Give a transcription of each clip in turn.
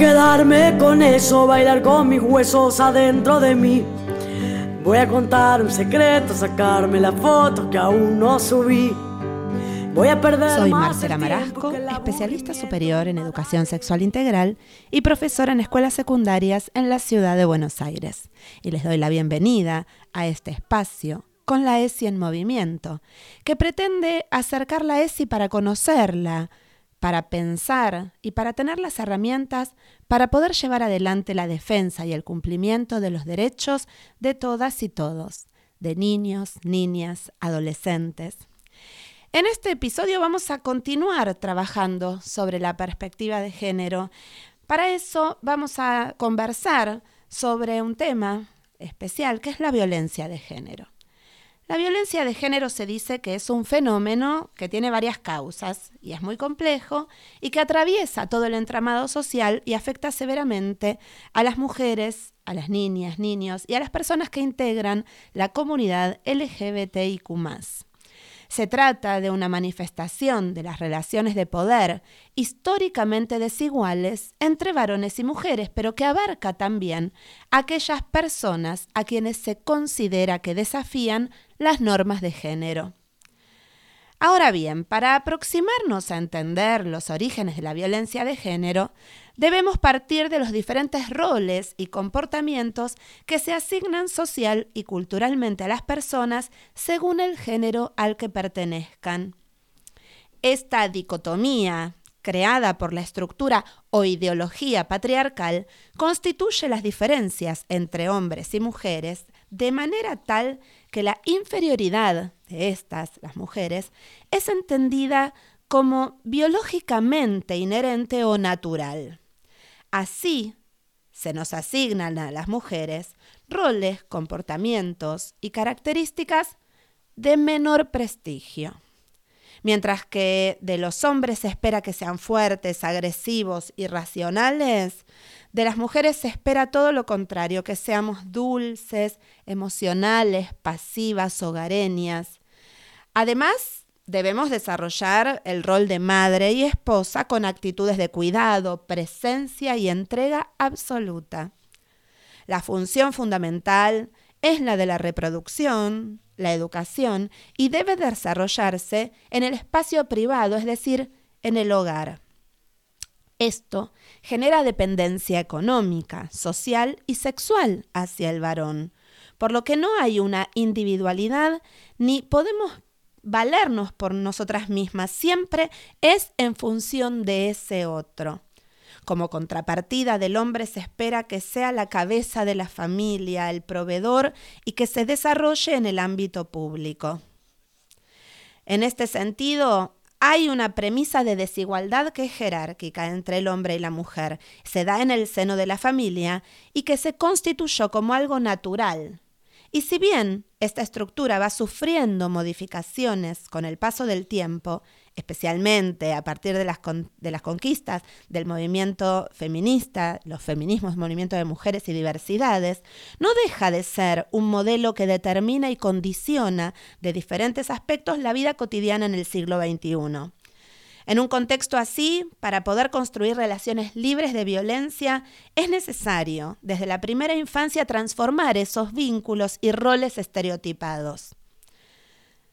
quedarme con eso, bailar con mis huesos adentro de mí. Voy a contar un secreto, sacarme la foto que aún no subí. Voy a perder Soy Marcela Marasco, especialista superior en educación sexual integral y profesora en escuelas secundarias en la ciudad de Buenos Aires. Y les doy la bienvenida a este espacio con la ESI en movimiento, que pretende acercar la ESI para conocerla, para pensar y para tener las herramientas para poder llevar adelante la defensa y el cumplimiento de los derechos de todas y todos, de niños, niñas, adolescentes. En este episodio vamos a continuar trabajando sobre la perspectiva de género. Para eso vamos a conversar sobre un tema especial que es la violencia de género. La violencia de género se dice que es un fenómeno que tiene varias causas y es muy complejo y que atraviesa todo el entramado social y afecta severamente a las mujeres, a las niñas, niños y a las personas que integran la comunidad LGBTIQ. Se trata de una manifestación de las relaciones de poder históricamente desiguales entre varones y mujeres, pero que abarca también aquellas personas a quienes se considera que desafían las normas de género. Ahora bien, para aproximarnos a entender los orígenes de la violencia de género, debemos partir de los diferentes roles y comportamientos que se asignan social y culturalmente a las personas según el género al que pertenezcan. Esta dicotomía, creada por la estructura o ideología patriarcal, constituye las diferencias entre hombres y mujeres de manera tal que la inferioridad de estas, las mujeres, es entendida como biológicamente inherente o natural. Así, se nos asignan a las mujeres roles, comportamientos y características de menor prestigio. Mientras que de los hombres se espera que sean fuertes, agresivos y racionales, de las mujeres se espera todo lo contrario, que seamos dulces, emocionales, pasivas, hogareñas. Además, debemos desarrollar el rol de madre y esposa con actitudes de cuidado, presencia y entrega absoluta. La función fundamental es la de la reproducción, la educación, y debe desarrollarse en el espacio privado, es decir, en el hogar. Esto genera dependencia económica, social y sexual hacia el varón, por lo que no hay una individualidad ni podemos valernos por nosotras mismas, siempre es en función de ese otro. Como contrapartida del hombre se espera que sea la cabeza de la familia, el proveedor y que se desarrolle en el ámbito público. En este sentido, hay una premisa de desigualdad que es jerárquica entre el hombre y la mujer, se da en el seno de la familia y que se constituyó como algo natural. Y si bien esta estructura va sufriendo modificaciones con el paso del tiempo, especialmente a partir de las, con- de las conquistas del movimiento feminista, los feminismos, movimiento de mujeres y diversidades, no deja de ser un modelo que determina y condiciona de diferentes aspectos la vida cotidiana en el siglo XXI. En un contexto así, para poder construir relaciones libres de violencia, es necesario, desde la primera infancia, transformar esos vínculos y roles estereotipados.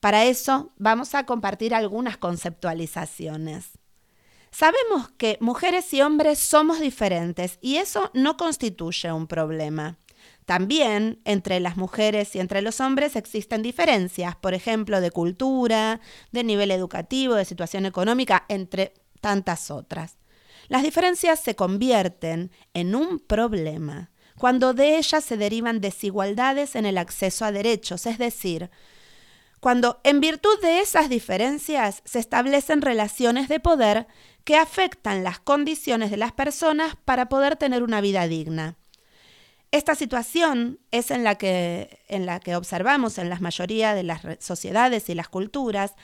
Para eso vamos a compartir algunas conceptualizaciones. Sabemos que mujeres y hombres somos diferentes y eso no constituye un problema. También entre las mujeres y entre los hombres existen diferencias, por ejemplo, de cultura, de nivel educativo, de situación económica, entre tantas otras. Las diferencias se convierten en un problema cuando de ellas se derivan desigualdades en el acceso a derechos, es decir, cuando en virtud de esas diferencias se establecen relaciones de poder que afectan las condiciones de las personas para poder tener una vida digna. Esta situación es en la que, en la que observamos en la mayoría de las sociedades y las culturas,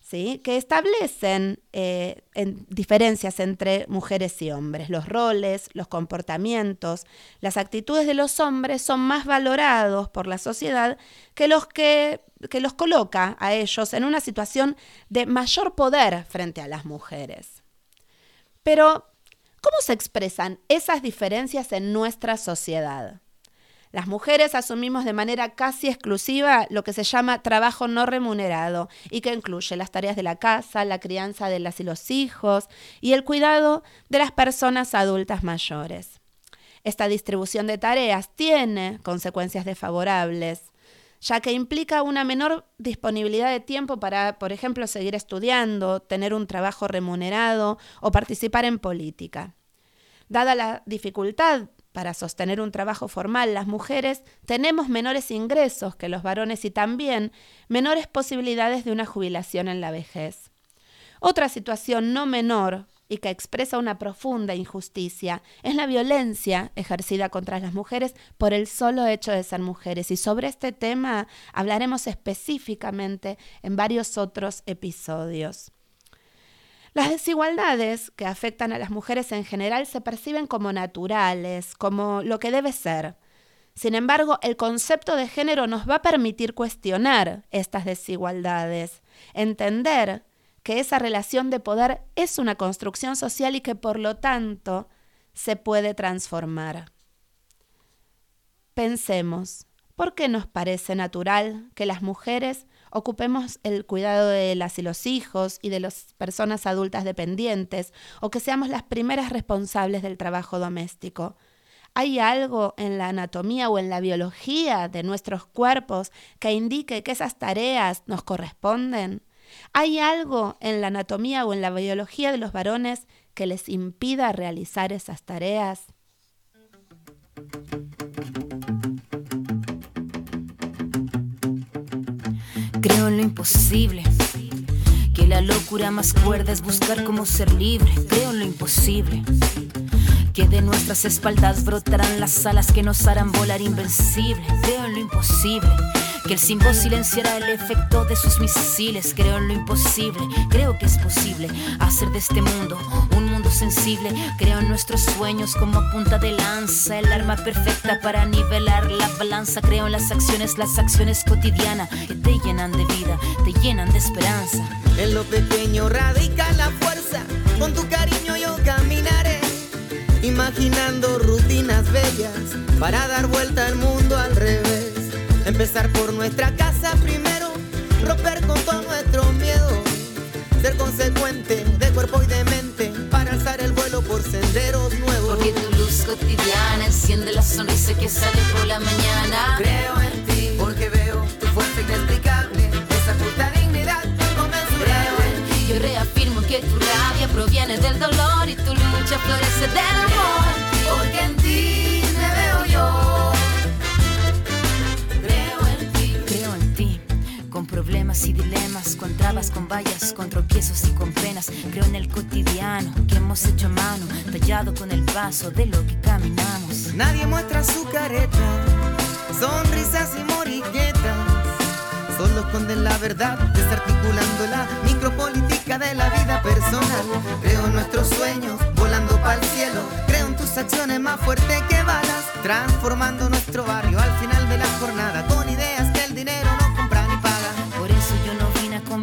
¿sí? que establecen eh, en- diferencias entre mujeres y hombres. Los roles, los comportamientos, las actitudes de los hombres son más valorados por la sociedad que los que, que los coloca a ellos en una situación de mayor poder frente a las mujeres. Pero, ¿Cómo se expresan esas diferencias en nuestra sociedad? Las mujeres asumimos de manera casi exclusiva lo que se llama trabajo no remunerado y que incluye las tareas de la casa, la crianza de las y los hijos y el cuidado de las personas adultas mayores. Esta distribución de tareas tiene consecuencias desfavorables, ya que implica una menor disponibilidad de tiempo para, por ejemplo, seguir estudiando, tener un trabajo remunerado o participar en política. Dada la dificultad para sostener un trabajo formal, las mujeres tenemos menores ingresos que los varones y también menores posibilidades de una jubilación en la vejez. Otra situación no menor y que expresa una profunda injusticia es la violencia ejercida contra las mujeres por el solo hecho de ser mujeres. Y sobre este tema hablaremos específicamente en varios otros episodios. Las desigualdades que afectan a las mujeres en general se perciben como naturales, como lo que debe ser. Sin embargo, el concepto de género nos va a permitir cuestionar estas desigualdades, entender que esa relación de poder es una construcción social y que por lo tanto se puede transformar. Pensemos, ¿por qué nos parece natural que las mujeres ocupemos el cuidado de las y los hijos y de las personas adultas dependientes, o que seamos las primeras responsables del trabajo doméstico. ¿Hay algo en la anatomía o en la biología de nuestros cuerpos que indique que esas tareas nos corresponden? ¿Hay algo en la anatomía o en la biología de los varones que les impida realizar esas tareas? Creo en lo imposible. Que la locura más cuerda es buscar cómo ser libre. Creo en lo imposible. Que de nuestras espaldas brotarán las alas que nos harán volar invencible. Creo en lo imposible que el símbolo silenciará el efecto de sus misiles. Creo en lo imposible, creo que es posible hacer de este mundo un mundo sensible. Creo en nuestros sueños como punta de lanza, el arma perfecta para nivelar la balanza. Creo en las acciones, las acciones cotidianas que te llenan de vida, te llenan de esperanza. En lo pequeño radica la fuerza, con tu cariño yo caminaré. Imaginando rutinas bellas para dar vuelta al mundo al revés. Empezar por nuestra casa primero, romper con todo nuestro miedo. Ser consecuente de cuerpo y de mente para alzar el vuelo por senderos nuevos. Porque tu luz cotidiana enciende la sonrisa que sale por la mañana. Creo en ti porque veo tu fuerza inexplicable, proviene del dolor y tu lucha florece del amor. Porque en ti me veo yo. con problemas y dilemas, con trabas, con vallas, con tropiezos y con penas. Creo en el cotidiano que hemos hecho mano, tallado con el paso de lo que caminamos. Nadie muestra su careta, sonrisas y moriquetas. Solo esconden la verdad, desarticulando la micropolítica de la vida personal. Creo nuestros sueños, volando para el cielo. Creo en tus acciones más fuertes que balas, transformando nuestro barrio al final de la jornada con ideas que el dinero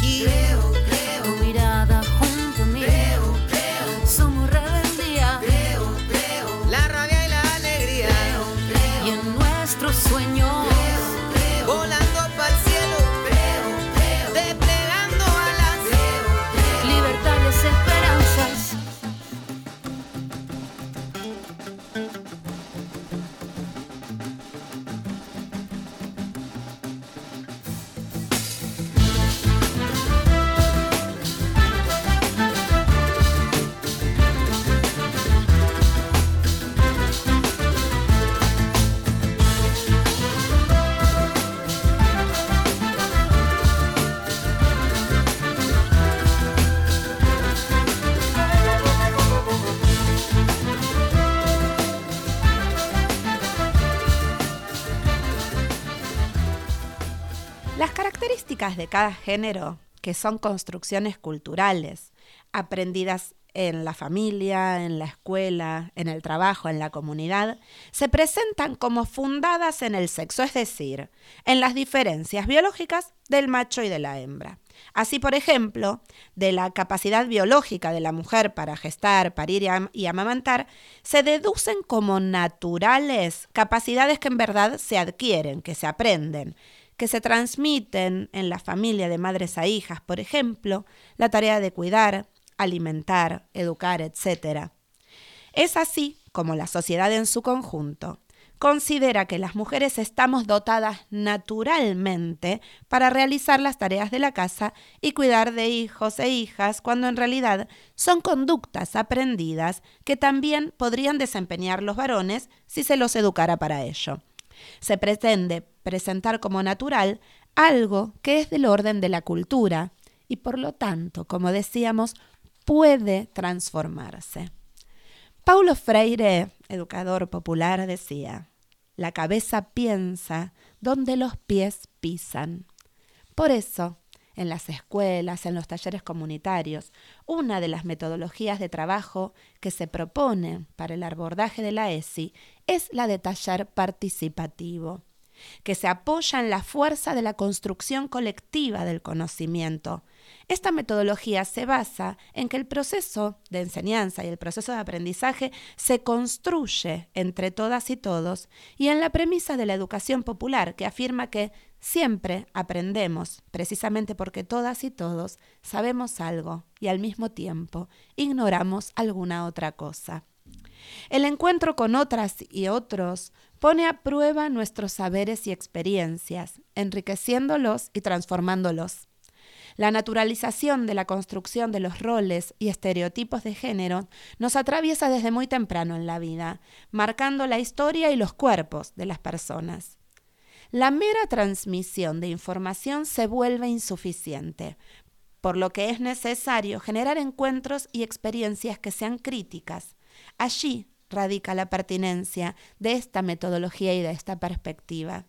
tiempo características de cada género, que son construcciones culturales, aprendidas en la familia, en la escuela, en el trabajo, en la comunidad, se presentan como fundadas en el sexo, es decir, en las diferencias biológicas del macho y de la hembra. Así, por ejemplo, de la capacidad biológica de la mujer para gestar, parir y, amamantar, se deducen como naturales capacidades que en verdad se adquieren, que se aprenden, que se transmiten en la familia de madres a hijas, por ejemplo, la tarea de cuidar, alimentar, educar, etc. Es así como la sociedad en su conjunto considera que las mujeres estamos dotadas naturalmente para realizar las tareas de la casa y cuidar de hijos e hijas, cuando en realidad son conductas aprendidas que también podrían desempeñar los varones si se los educara para ello. Se pretende presentar como natural algo que es del orden de la cultura y por lo tanto, como decíamos, puede transformarse. Paulo Freire, educador popular, decía, la cabeza piensa donde los pies pisan. Por eso, en las escuelas, en los talleres comunitarios, una de las metodologías de trabajo que se propone para el abordaje de la ESI es la de taller participativo que se apoya en la fuerza de la construcción colectiva del conocimiento. Esta metodología se basa en que el proceso de enseñanza y el proceso de aprendizaje se construye entre todas y todos y en la premisa de la educación popular que afirma que siempre aprendemos precisamente porque todas y todos sabemos algo y al mismo tiempo ignoramos alguna otra cosa. El encuentro con otras y otros pone a prueba nuestros saberes y experiencias, enriqueciéndolos y transformándolos. La naturalización de la construcción de los roles y estereotipos de género nos atraviesa desde muy temprano en la vida, marcando la historia y los cuerpos de las personas. La mera transmisión de información se vuelve insuficiente, por lo que es necesario generar encuentros y experiencias que sean críticas. Allí radica la pertinencia de esta metodología y de esta perspectiva.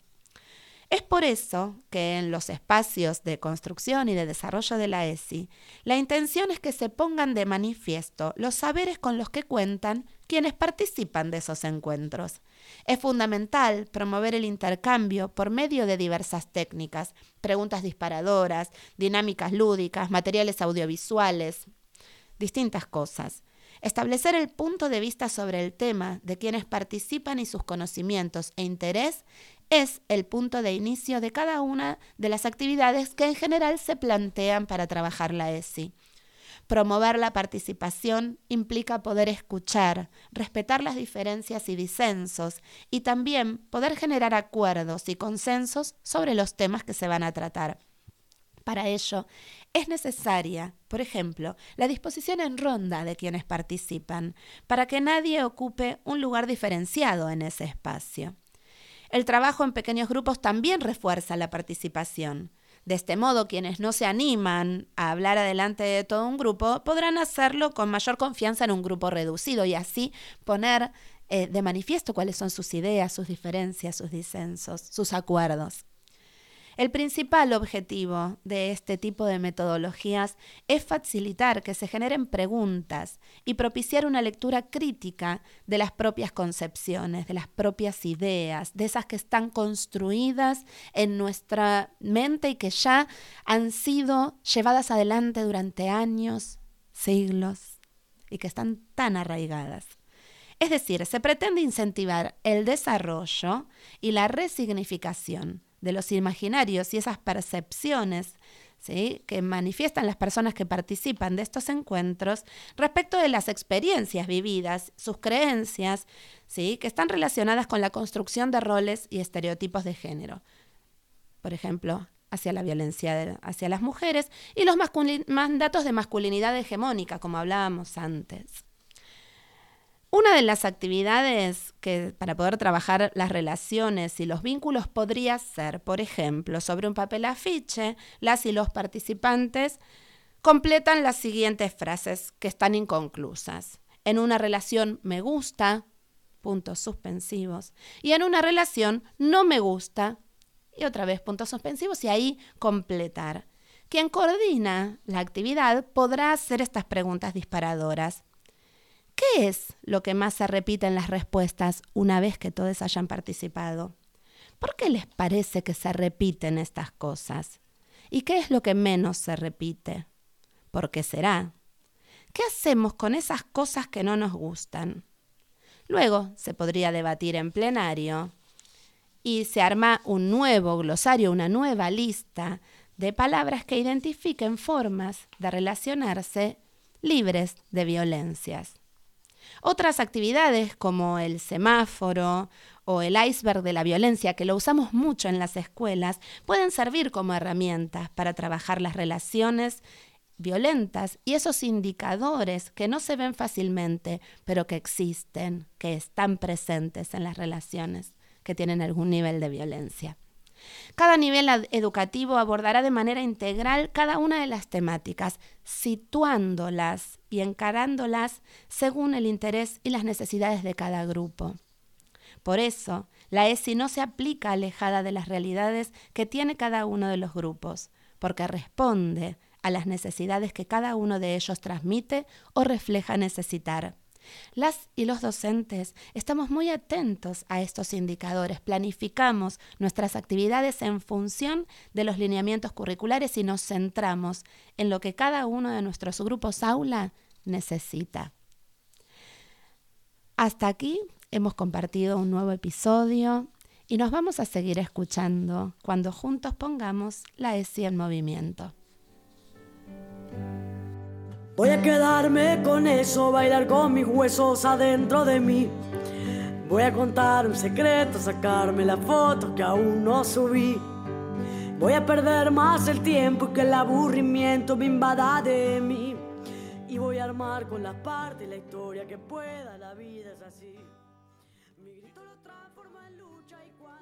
Es por eso que en los espacios de construcción y de desarrollo de la ESI, la intención es que se pongan de manifiesto los saberes con los que cuentan quienes participan de esos encuentros. Es fundamental promover el intercambio por medio de diversas técnicas, preguntas disparadoras, dinámicas lúdicas, materiales audiovisuales, distintas cosas. Establecer el punto de vista sobre el tema de quienes participan y sus conocimientos e interés es el punto de inicio de cada una de las actividades que en general se plantean para trabajar la ESI. Promover la participación implica poder escuchar, respetar las diferencias y disensos y también poder generar acuerdos y consensos sobre los temas que se van a tratar. Para ello, es necesaria, por ejemplo, la disposición en ronda de quienes participan, para que nadie ocupe un lugar diferenciado en ese espacio. El trabajo en pequeños grupos también refuerza la participación. De este modo, quienes no se animan a hablar adelante de todo un grupo podrán hacerlo con mayor confianza en un grupo reducido y así poner eh, de manifiesto cuáles son sus ideas, sus diferencias, sus disensos, sus acuerdos. El principal objetivo de este tipo de metodologías es facilitar que se generen preguntas y propiciar una lectura crítica de las propias concepciones, de las propias ideas, de esas que están construidas en nuestra mente y que ya han sido llevadas adelante durante años, siglos y que están tan arraigadas. Es decir, se pretende incentivar el desarrollo y la resignificación de los imaginarios y esas percepciones ¿sí? que manifiestan las personas que participan de estos encuentros respecto de las experiencias vividas, sus creencias, ¿sí? que están relacionadas con la construcción de roles y estereotipos de género. Por ejemplo, hacia la violencia hacia las mujeres y los mandatos de masculinidad hegemónica, como hablábamos antes. Una de las actividades que para poder trabajar las relaciones y los vínculos podría ser, por ejemplo, sobre un papel afiche, las y los participantes completan las siguientes frases que están inconclusas. En una relación me gusta, puntos suspensivos, y en una relación no me gusta, y otra vez puntos suspensivos y ahí completar. Quien coordina la actividad podrá hacer estas preguntas disparadoras. ¿Qué es lo que más se repite en las respuestas una vez que todos hayan participado? ¿Por qué les parece que se repiten estas cosas? ¿Y qué es lo que menos se repite? ¿Por qué será? ¿Qué hacemos con esas cosas que no nos gustan? Luego se podría debatir en plenario y se arma un nuevo glosario, una nueva lista de palabras que identifiquen formas de relacionarse libres de violencias. Otras actividades como el semáforo o el iceberg de la violencia, que lo usamos mucho en las escuelas, pueden servir como herramientas para trabajar las relaciones violentas y esos indicadores que no se ven fácilmente, pero que existen, que están presentes en las relaciones que tienen algún nivel de violencia. Cada nivel educativo abordará de manera integral cada una de las temáticas, situándolas y encarándolas según el interés y las necesidades de cada grupo. Por eso, la ESI no se aplica alejada de las realidades que tiene cada uno de los grupos, porque responde a las necesidades que cada uno de ellos transmite o refleja necesitar. Las y los docentes estamos muy atentos a estos indicadores, planificamos nuestras actividades en función de los lineamientos curriculares y nos centramos en lo que cada uno de nuestros grupos aula necesita. Hasta aquí hemos compartido un nuevo episodio y nos vamos a seguir escuchando cuando juntos pongamos la ESI en movimiento. Voy a quedarme con eso, bailar con mis huesos adentro de mí. Voy a contar un secreto, sacarme la foto que aún no subí. Voy a perder más el tiempo que el aburrimiento me invada de mí. Y voy a armar con las partes la historia que pueda, la vida es así.